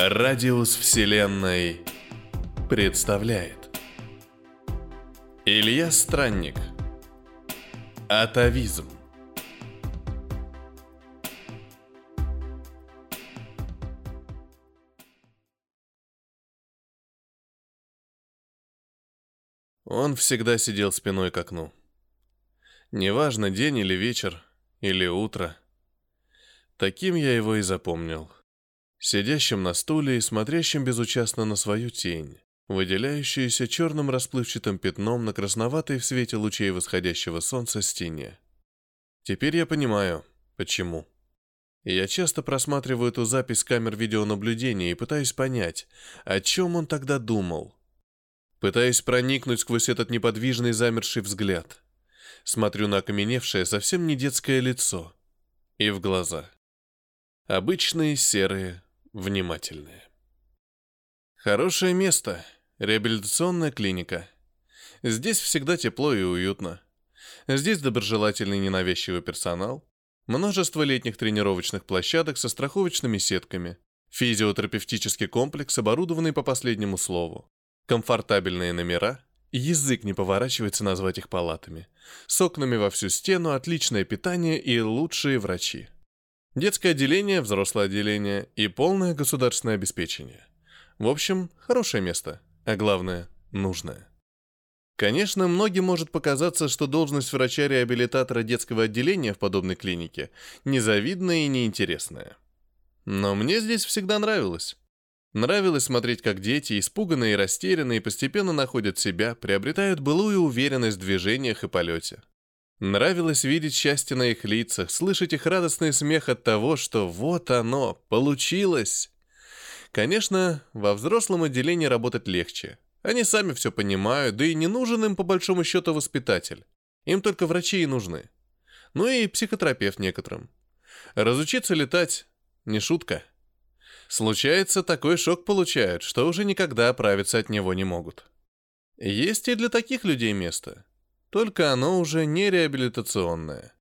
Радиус Вселенной представляет Илья Странник Атовизм Он всегда сидел спиной к окну. Неважно, день или вечер, или утро. Таким я его и запомнил сидящим на стуле и смотрящим безучастно на свою тень, выделяющуюся черным расплывчатым пятном на красноватой в свете лучей восходящего солнца стене. Теперь я понимаю, почему. Я часто просматриваю эту запись камер видеонаблюдения и пытаюсь понять, о чем он тогда думал. Пытаюсь проникнуть сквозь этот неподвижный замерший взгляд. Смотрю на окаменевшее, совсем не детское лицо. И в глаза. Обычные серые, внимательные. Хорошее место. Реабилитационная клиника. Здесь всегда тепло и уютно. Здесь доброжелательный ненавязчивый персонал, множество летних тренировочных площадок со страховочными сетками, физиотерапевтический комплекс, оборудованный по последнему слову, комфортабельные номера, язык не поворачивается назвать их палатами, с окнами во всю стену, отличное питание и лучшие врачи. Детское отделение, взрослое отделение и полное государственное обеспечение. В общем, хорошее место, а главное, нужное. Конечно, многим может показаться, что должность врача-реабилитатора детского отделения в подобной клинике незавидная и неинтересная. Но мне здесь всегда нравилось. Нравилось смотреть, как дети, испуганные и растерянные, постепенно находят себя, приобретают былую уверенность в движениях и полете. Нравилось видеть счастье на их лицах, слышать их радостный смех от того, что вот оно, получилось. Конечно, во взрослом отделении работать легче. Они сами все понимают, да и не нужен им по большому счету воспитатель. Им только врачи и нужны. Ну и психотерапевт некоторым. Разучиться летать – не шутка. Случается, такой шок получают, что уже никогда оправиться от него не могут. Есть и для таких людей место – только оно уже не реабилитационное.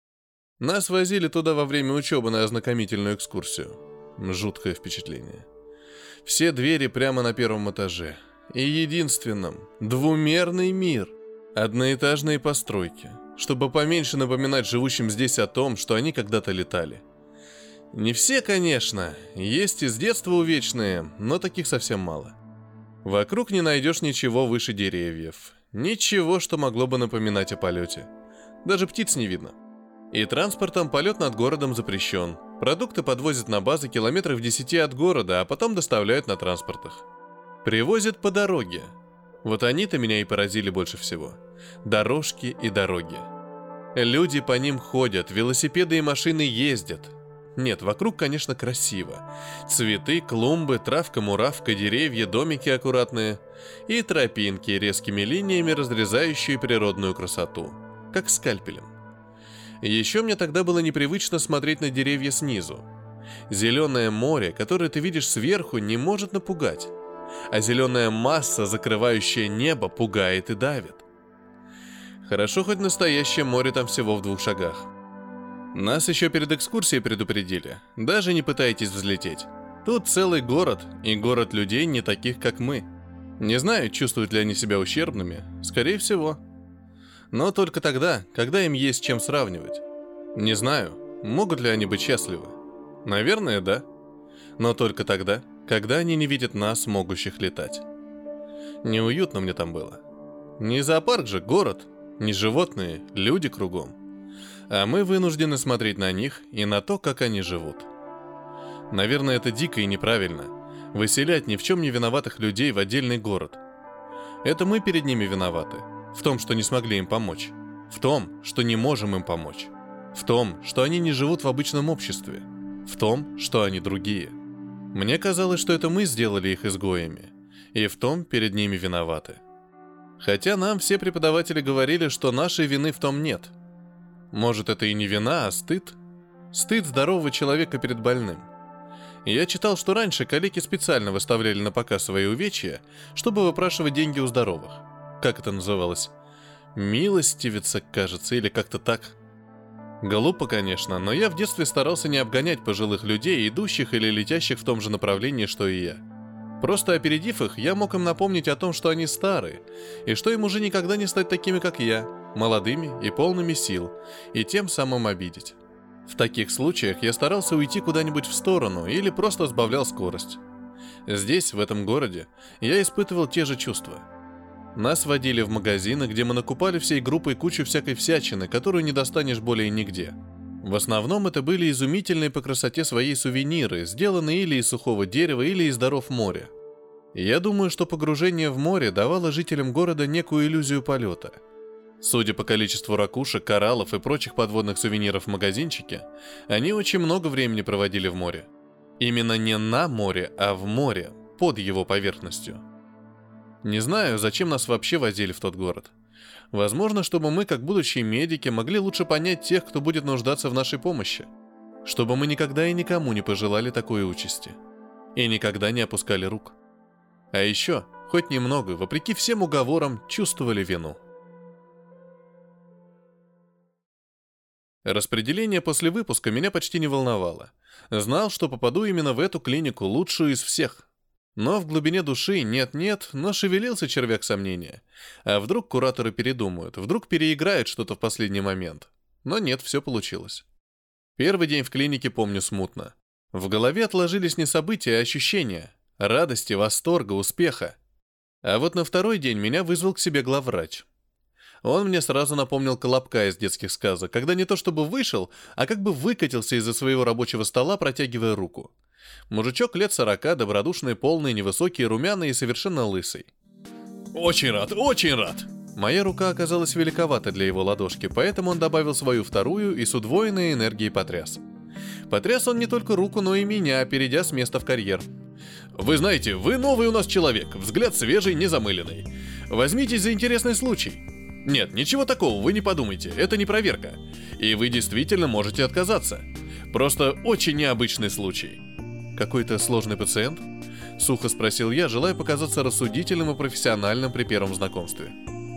Нас возили туда во время учебы на ознакомительную экскурсию. Жуткое впечатление. Все двери прямо на первом этаже. И единственном – двумерный мир. Одноэтажные постройки, чтобы поменьше напоминать живущим здесь о том, что они когда-то летали. Не все, конечно, есть из детства увечные, но таких совсем мало. Вокруг не найдешь ничего выше деревьев, Ничего, что могло бы напоминать о полете. Даже птиц не видно. И транспортом полет над городом запрещен. Продукты подвозят на базы километров 10 от города, а потом доставляют на транспортах. Привозят по дороге. Вот они-то меня и поразили больше всего. Дорожки и дороги. Люди по ним ходят, велосипеды и машины ездят. Нет, вокруг, конечно, красиво. Цветы, клумбы, травка-муравка, деревья, домики аккуратные. И тропинки, резкими линиями разрезающие природную красоту. Как скальпелем. Еще мне тогда было непривычно смотреть на деревья снизу. Зеленое море, которое ты видишь сверху, не может напугать. А зеленая масса, закрывающая небо, пугает и давит. Хорошо, хоть настоящее море там всего в двух шагах. Нас еще перед экскурсией предупредили. Даже не пытайтесь взлететь. Тут целый город, и город людей не таких, как мы. Не знаю, чувствуют ли они себя ущербными. Скорее всего. Но только тогда, когда им есть чем сравнивать. Не знаю, могут ли они быть счастливы. Наверное, да. Но только тогда, когда они не видят нас, могущих летать. Неуютно мне там было. Не зоопарк же, город. Не животные, люди кругом а мы вынуждены смотреть на них и на то, как они живут. Наверное, это дико и неправильно. Выселять ни в чем не виноватых людей в отдельный город. Это мы перед ними виноваты. В том, что не смогли им помочь. В том, что не можем им помочь. В том, что они не живут в обычном обществе. В том, что они другие. Мне казалось, что это мы сделали их изгоями. И в том перед ними виноваты. Хотя нам все преподаватели говорили, что нашей вины в том нет – может, это и не вина, а стыд? Стыд здорового человека перед больным. Я читал, что раньше коллеги специально выставляли на показ свои увечья, чтобы выпрашивать деньги у здоровых. Как это называлось? Милостивица, кажется, или как-то так. Глупо, конечно, но я в детстве старался не обгонять пожилых людей, идущих или летящих в том же направлении, что и я. Просто опередив их, я мог им напомнить о том, что они старые, и что им уже никогда не стать такими, как я, молодыми и полными сил, и тем самым обидеть. В таких случаях я старался уйти куда-нибудь в сторону или просто сбавлял скорость. Здесь, в этом городе, я испытывал те же чувства – нас водили в магазины, где мы накупали всей группой кучу всякой всячины, которую не достанешь более нигде. В основном это были изумительные по красоте своей сувениры, сделанные или из сухого дерева, или из даров моря. я думаю, что погружение в море давало жителям города некую иллюзию полета. Судя по количеству ракушек, кораллов и прочих подводных сувениров в магазинчике, они очень много времени проводили в море. Именно не на море, а в море, под его поверхностью. Не знаю, зачем нас вообще возили в тот город. Возможно, чтобы мы, как будущие медики, могли лучше понять тех, кто будет нуждаться в нашей помощи. Чтобы мы никогда и никому не пожелали такой участи. И никогда не опускали рук. А еще, хоть немного, вопреки всем уговорам, чувствовали вину. Распределение после выпуска меня почти не волновало. Знал, что попаду именно в эту клинику, лучшую из всех. Но в глубине души нет-нет, но шевелился червяк сомнения. А вдруг кураторы передумают, вдруг переиграют что-то в последний момент. Но нет, все получилось. Первый день в клинике помню смутно. В голове отложились не события, а ощущения. Радости, восторга, успеха. А вот на второй день меня вызвал к себе главврач. Он мне сразу напомнил Колобка из детских сказок, когда не то чтобы вышел, а как бы выкатился из-за своего рабочего стола, протягивая руку. Мужичок лет сорока, добродушный, полный, невысокий, румяный и совершенно лысый. «Очень рад, очень рад!» Моя рука оказалась великовата для его ладошки, поэтому он добавил свою вторую и с удвоенной энергией потряс. Потряс он не только руку, но и меня, перейдя с места в карьер. «Вы знаете, вы новый у нас человек, взгляд свежий, незамыленный. Возьмитесь за интересный случай. Нет, ничего такого, вы не подумайте, это не проверка. И вы действительно можете отказаться. Просто очень необычный случай. Какой-то сложный пациент? Сухо спросил я, желая показаться рассудительным и профессиональным при первом знакомстве.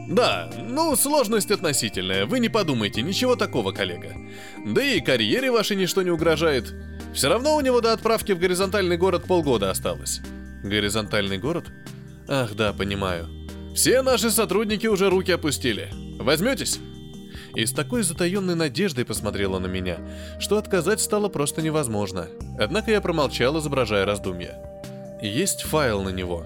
Да, ну, сложность относительная, вы не подумайте, ничего такого, коллега. Да и карьере вашей ничто не угрожает. Все равно у него до отправки в горизонтальный город полгода осталось. Горизонтальный город? Ах, да, понимаю. Все наши сотрудники уже руки опустили. Возьметесь? и с такой затаенной надеждой посмотрела на меня, что отказать стало просто невозможно. Однако я промолчал, изображая раздумья. Есть файл на него.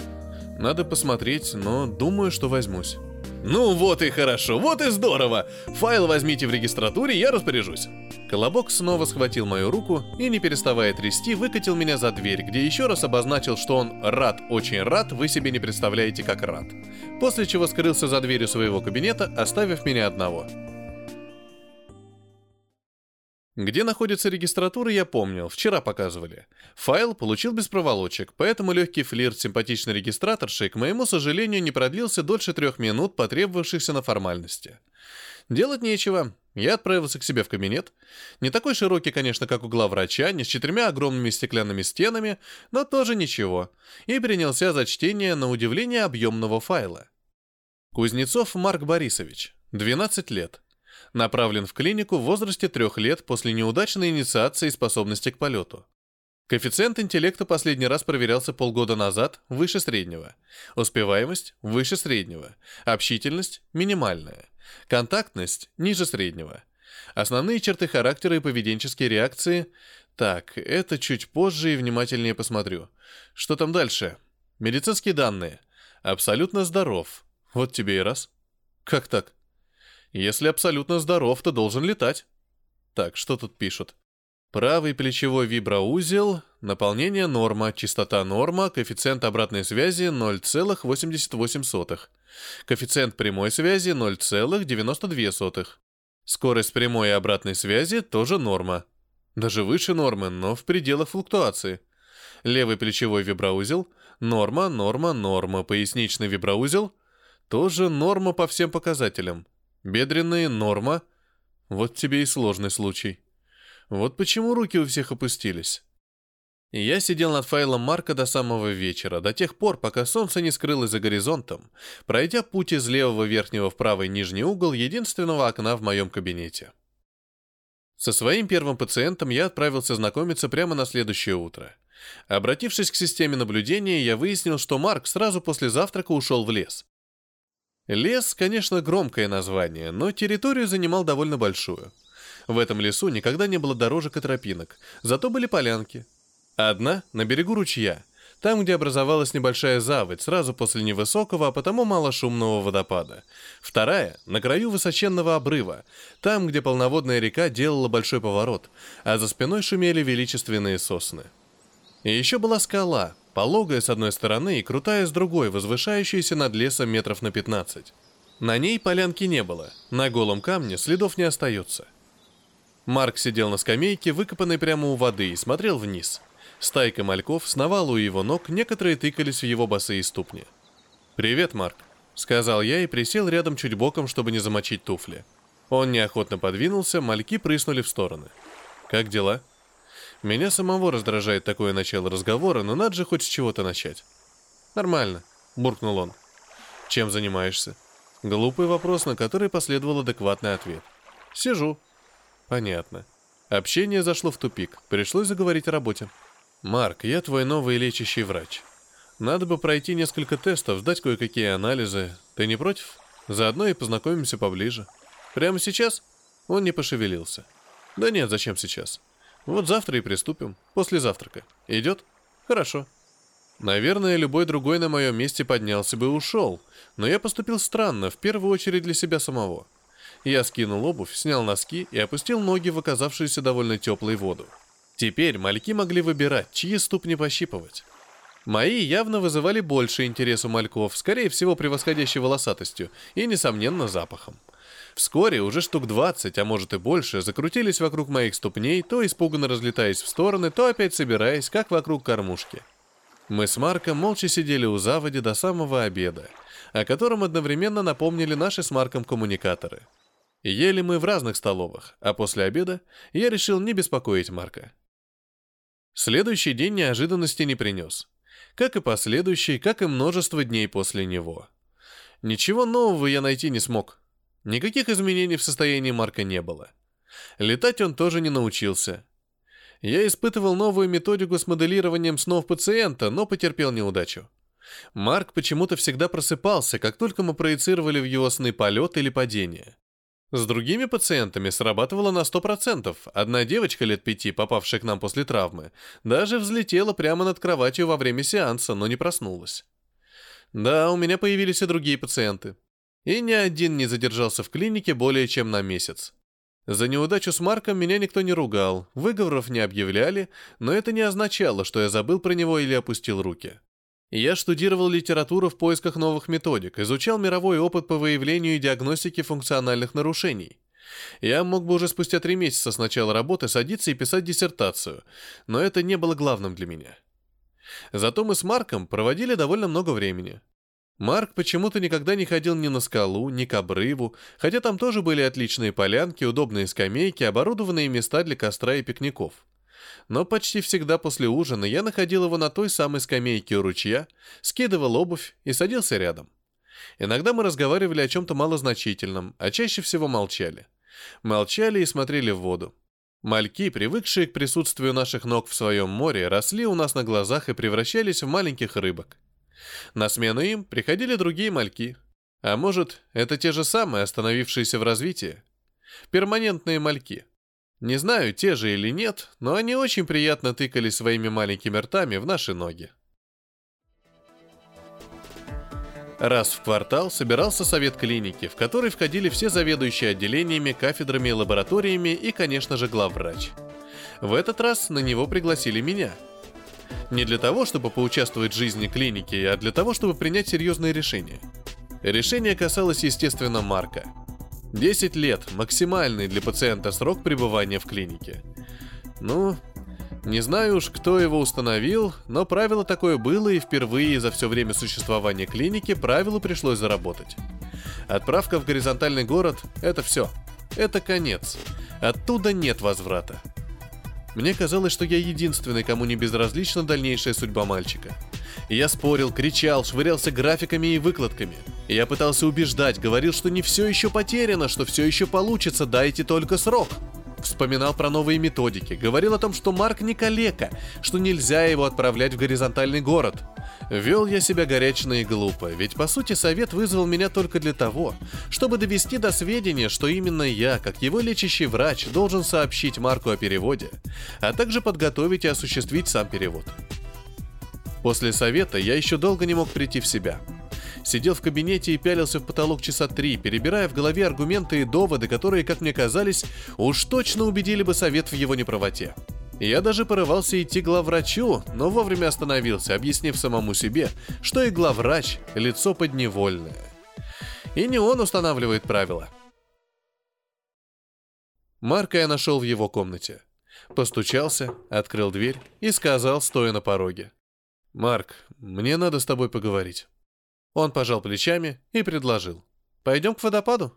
Надо посмотреть, но думаю, что возьмусь. «Ну вот и хорошо, вот и здорово! Файл возьмите в регистратуре, я распоряжусь!» Колобок снова схватил мою руку и, не переставая трясти, выкатил меня за дверь, где еще раз обозначил, что он рад, очень рад, вы себе не представляете, как рад. После чего скрылся за дверью своего кабинета, оставив меня одного. Где находится регистратура, я помнил, вчера показывали. Файл получил без проволочек, поэтому легкий флирт симпатичной регистраторшей, к моему сожалению, не продлился дольше трех минут, потребовавшихся на формальности. Делать нечего. Я отправился к себе в кабинет. Не такой широкий, конечно, как у главврача, не с четырьмя огромными стеклянными стенами, но тоже ничего. И принялся за чтение на удивление объемного файла. Кузнецов Марк Борисович, 12 лет. Направлен в клинику в возрасте трех лет после неудачной инициации способности к полету. Коэффициент интеллекта последний раз проверялся полгода назад, выше среднего. Успеваемость – выше среднего. Общительность – минимальная. Контактность – ниже среднего. Основные черты характера и поведенческие реакции – так, это чуть позже и внимательнее посмотрю. Что там дальше? Медицинские данные. Абсолютно здоров. Вот тебе и раз. Как так? Если абсолютно здоров, то должен летать. Так, что тут пишут? Правый плечевой виброузел, наполнение норма, частота норма, коэффициент обратной связи 0,88. Коэффициент прямой связи 0,92. Скорость прямой и обратной связи тоже норма. Даже выше нормы, но в пределах флуктуации. Левый плечевой виброузел – норма, норма, норма. Поясничный виброузел – тоже норма по всем показателям. Бедренные – норма. Вот тебе и сложный случай. Вот почему руки у всех опустились. Я сидел над файлом Марка до самого вечера, до тех пор, пока солнце не скрылось за горизонтом, пройдя путь из левого верхнего в правый нижний угол единственного окна в моем кабинете. Со своим первым пациентом я отправился знакомиться прямо на следующее утро. Обратившись к системе наблюдения, я выяснил, что Марк сразу после завтрака ушел в лес. Лес, конечно, громкое название, но территорию занимал довольно большую. В этом лесу никогда не было дорожек и тропинок, зато были полянки. Одна на берегу ручья, там, где образовалась небольшая заводь, сразу после невысокого, а потому малошумного водопада. Вторая — на краю высоченного обрыва, там, где полноводная река делала большой поворот, а за спиной шумели величественные сосны. И еще была скала, пологая с одной стороны и крутая с другой, возвышающаяся над лесом метров на 15. На ней полянки не было, на голом камне следов не остается. Марк сидел на скамейке, выкопанной прямо у воды, и смотрел вниз. Стайка мальков сновала у его ног, некоторые тыкались в его босые ступни. «Привет, Марк», — сказал я и присел рядом чуть боком, чтобы не замочить туфли. Он неохотно подвинулся, мальки прыснули в стороны. «Как дела?» Меня самого раздражает такое начало разговора, но надо же хоть с чего-то начать. «Нормально», — буркнул он. «Чем занимаешься?» Глупый вопрос, на который последовал адекватный ответ. «Сижу». «Понятно». Общение зашло в тупик. Пришлось заговорить о работе. «Марк, я твой новый лечащий врач. Надо бы пройти несколько тестов, сдать кое-какие анализы. Ты не против? Заодно и познакомимся поближе. Прямо сейчас?» Он не пошевелился. «Да нет, зачем сейчас? Вот завтра и приступим. После завтрака. Идет? Хорошо. Наверное, любой другой на моем месте поднялся бы и ушел, но я поступил странно, в первую очередь для себя самого. Я скинул обувь, снял носки и опустил ноги в оказавшуюся довольно теплой воду. Теперь мальки могли выбирать, чьи ступни пощипывать. Мои явно вызывали больше интерес у мальков, скорее всего превосходящей волосатостью и, несомненно, запахом. Вскоре уже штук 20, а может и больше, закрутились вокруг моих ступней, то испуганно разлетаясь в стороны, то опять собираясь, как вокруг кормушки. Мы с Марком молча сидели у заводи до самого обеда, о котором одновременно напомнили наши с Марком коммуникаторы. Ели мы в разных столовых, а после обеда я решил не беспокоить Марка. Следующий день неожиданности не принес. Как и последующий, как и множество дней после него. Ничего нового я найти не смог. Никаких изменений в состоянии Марка не было. Летать он тоже не научился. Я испытывал новую методику с моделированием снов пациента, но потерпел неудачу. Марк почему-то всегда просыпался, как только мы проецировали в его сны полет или падение. С другими пациентами срабатывало на 100%. Одна девочка лет пяти, попавшая к нам после травмы, даже взлетела прямо над кроватью во время сеанса, но не проснулась. Да, у меня появились и другие пациенты и ни один не задержался в клинике более чем на месяц. За неудачу с Марком меня никто не ругал, выговоров не объявляли, но это не означало, что я забыл про него или опустил руки. Я штудировал литературу в поисках новых методик, изучал мировой опыт по выявлению и диагностике функциональных нарушений. Я мог бы уже спустя три месяца с начала работы садиться и писать диссертацию, но это не было главным для меня. Зато мы с Марком проводили довольно много времени. Марк почему-то никогда не ходил ни на скалу, ни к обрыву, хотя там тоже были отличные полянки, удобные скамейки, оборудованные места для костра и пикников. Но почти всегда после ужина я находил его на той самой скамейке у ручья, скидывал обувь и садился рядом. Иногда мы разговаривали о чем-то малозначительном, а чаще всего молчали. Молчали и смотрели в воду. Мальки, привыкшие к присутствию наших ног в своем море, росли у нас на глазах и превращались в маленьких рыбок. На смену им приходили другие мальки. А может, это те же самые, остановившиеся в развитии? Перманентные мальки. Не знаю, те же или нет, но они очень приятно тыкали своими маленькими ртами в наши ноги. Раз в квартал собирался совет клиники, в который входили все заведующие отделениями, кафедрами, лабораториями и, конечно же, главврач. В этот раз на него пригласили меня – не для того, чтобы поучаствовать в жизни клиники, а для того, чтобы принять серьезные решения. Решение касалось, естественно, Марка. 10 лет – максимальный для пациента срок пребывания в клинике. Ну, не знаю уж, кто его установил, но правило такое было, и впервые за все время существования клиники правилу пришлось заработать. Отправка в горизонтальный город – это все. Это конец. Оттуда нет возврата. Мне казалось, что я единственный, кому не безразлична дальнейшая судьба мальчика. Я спорил, кричал, швырялся графиками и выкладками. Я пытался убеждать, говорил, что не все еще потеряно, что все еще получится, дайте только срок. Вспоминал про новые методики, говорил о том, что Марк не калека, что нельзя его отправлять в горизонтальный город. Вел я себя горячно и глупо, ведь по сути совет вызвал меня только для того, чтобы довести до сведения, что именно я, как его лечащий врач, должен сообщить Марку о переводе, а также подготовить и осуществить сам перевод. После совета я еще долго не мог прийти в себя. Сидел в кабинете и пялился в потолок часа три, перебирая в голове аргументы и доводы, которые, как мне казались, уж точно убедили бы совет в его неправоте. Я даже порывался идти к главврачу, но вовремя остановился, объяснив самому себе, что и главврач – лицо подневольное. И не он устанавливает правила. Марка я нашел в его комнате. Постучался, открыл дверь и сказал, стоя на пороге. «Марк, мне надо с тобой поговорить». Он пожал плечами и предложил. «Пойдем к водопаду?»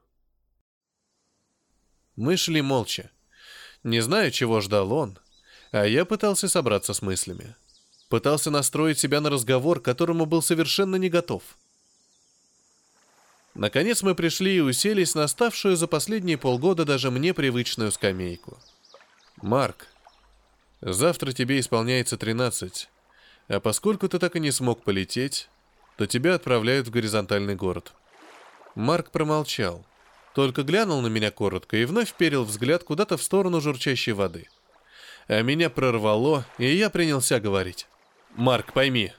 Мы шли молча. Не знаю, чего ждал он, а я пытался собраться с мыслями. Пытался настроить себя на разговор, к которому был совершенно не готов. Наконец мы пришли и уселись на ставшую за последние полгода даже мне привычную скамейку. «Марк, завтра тебе исполняется 13, а поскольку ты так и не смог полететь, то тебя отправляют в горизонтальный город». Марк промолчал, только глянул на меня коротко и вновь перил взгляд куда-то в сторону журчащей воды – а меня прорвало, и я принялся говорить. «Марк, пойми,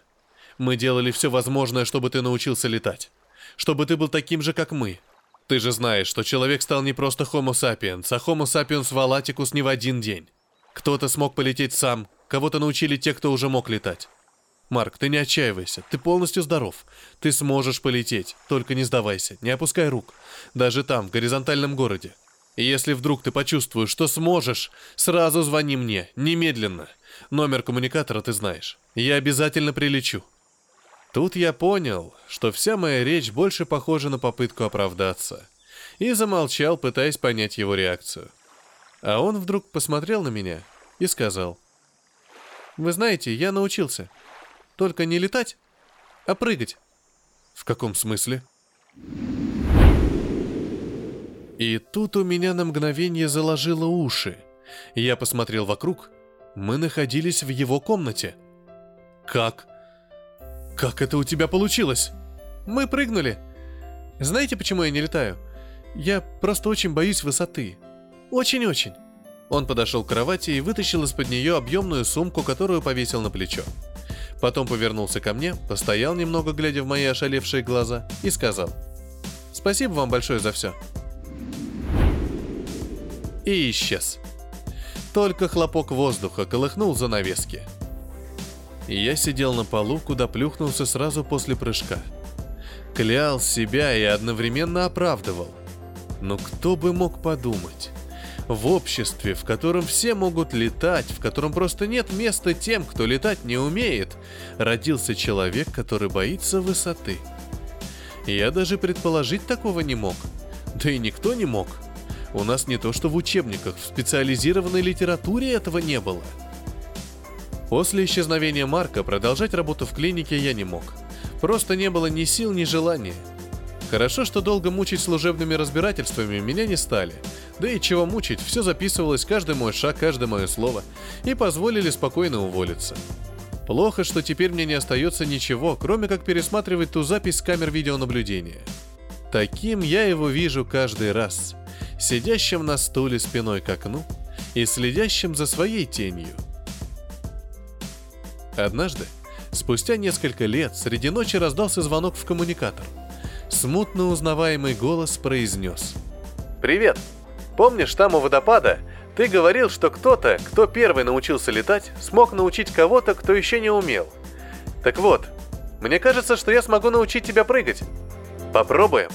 мы делали все возможное, чтобы ты научился летать. Чтобы ты был таким же, как мы. Ты же знаешь, что человек стал не просто Homo sapiens, а Homo sapiens valaticus не в один день. Кто-то смог полететь сам, кого-то научили те, кто уже мог летать. Марк, ты не отчаивайся, ты полностью здоров. Ты сможешь полететь, только не сдавайся, не опускай рук. Даже там, в горизонтальном городе. И если вдруг ты почувствуешь, что сможешь, сразу звони мне, немедленно. Номер коммуникатора ты знаешь. Я обязательно прилечу. Тут я понял, что вся моя речь больше похожа на попытку оправдаться. И замолчал, пытаясь понять его реакцию. А он вдруг посмотрел на меня и сказал. «Вы знаете, я научился. Только не летать, а прыгать». «В каком смысле?» И тут у меня на мгновение заложило уши. Я посмотрел вокруг. Мы находились в его комнате. «Как? Как это у тебя получилось?» «Мы прыгнули. Знаете, почему я не летаю? Я просто очень боюсь высоты. Очень-очень». Он подошел к кровати и вытащил из-под нее объемную сумку, которую повесил на плечо. Потом повернулся ко мне, постоял немного, глядя в мои ошалевшие глаза, и сказал «Спасибо вам большое за все и исчез. Только хлопок воздуха колыхнул занавески. Я сидел на полу, куда плюхнулся сразу после прыжка. Клял себя и одновременно оправдывал. Но кто бы мог подумать? В обществе, в котором все могут летать, в котором просто нет места тем, кто летать не умеет, родился человек, который боится высоты. Я даже предположить такого не мог. Да и никто не мог. У нас не то что в учебниках, в специализированной литературе этого не было. После исчезновения Марка продолжать работу в клинике я не мог. Просто не было ни сил, ни желания. Хорошо, что долго мучить служебными разбирательствами меня не стали. Да и чего мучить, все записывалось, каждый мой шаг, каждое мое слово, и позволили спокойно уволиться. Плохо, что теперь мне не остается ничего, кроме как пересматривать ту запись с камер видеонаблюдения. Таким я его вижу каждый раз сидящим на стуле спиной к окну и следящим за своей тенью. Однажды, спустя несколько лет, среди ночи раздался звонок в коммуникатор. Смутно узнаваемый голос произнес. «Привет! Помнишь, там у водопада ты говорил, что кто-то, кто первый научился летать, смог научить кого-то, кто еще не умел. Так вот, мне кажется, что я смогу научить тебя прыгать. Попробуем!»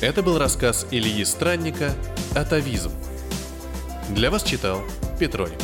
Это был рассказ Ильи Странника «Атовизм». Для вас читал Петроник.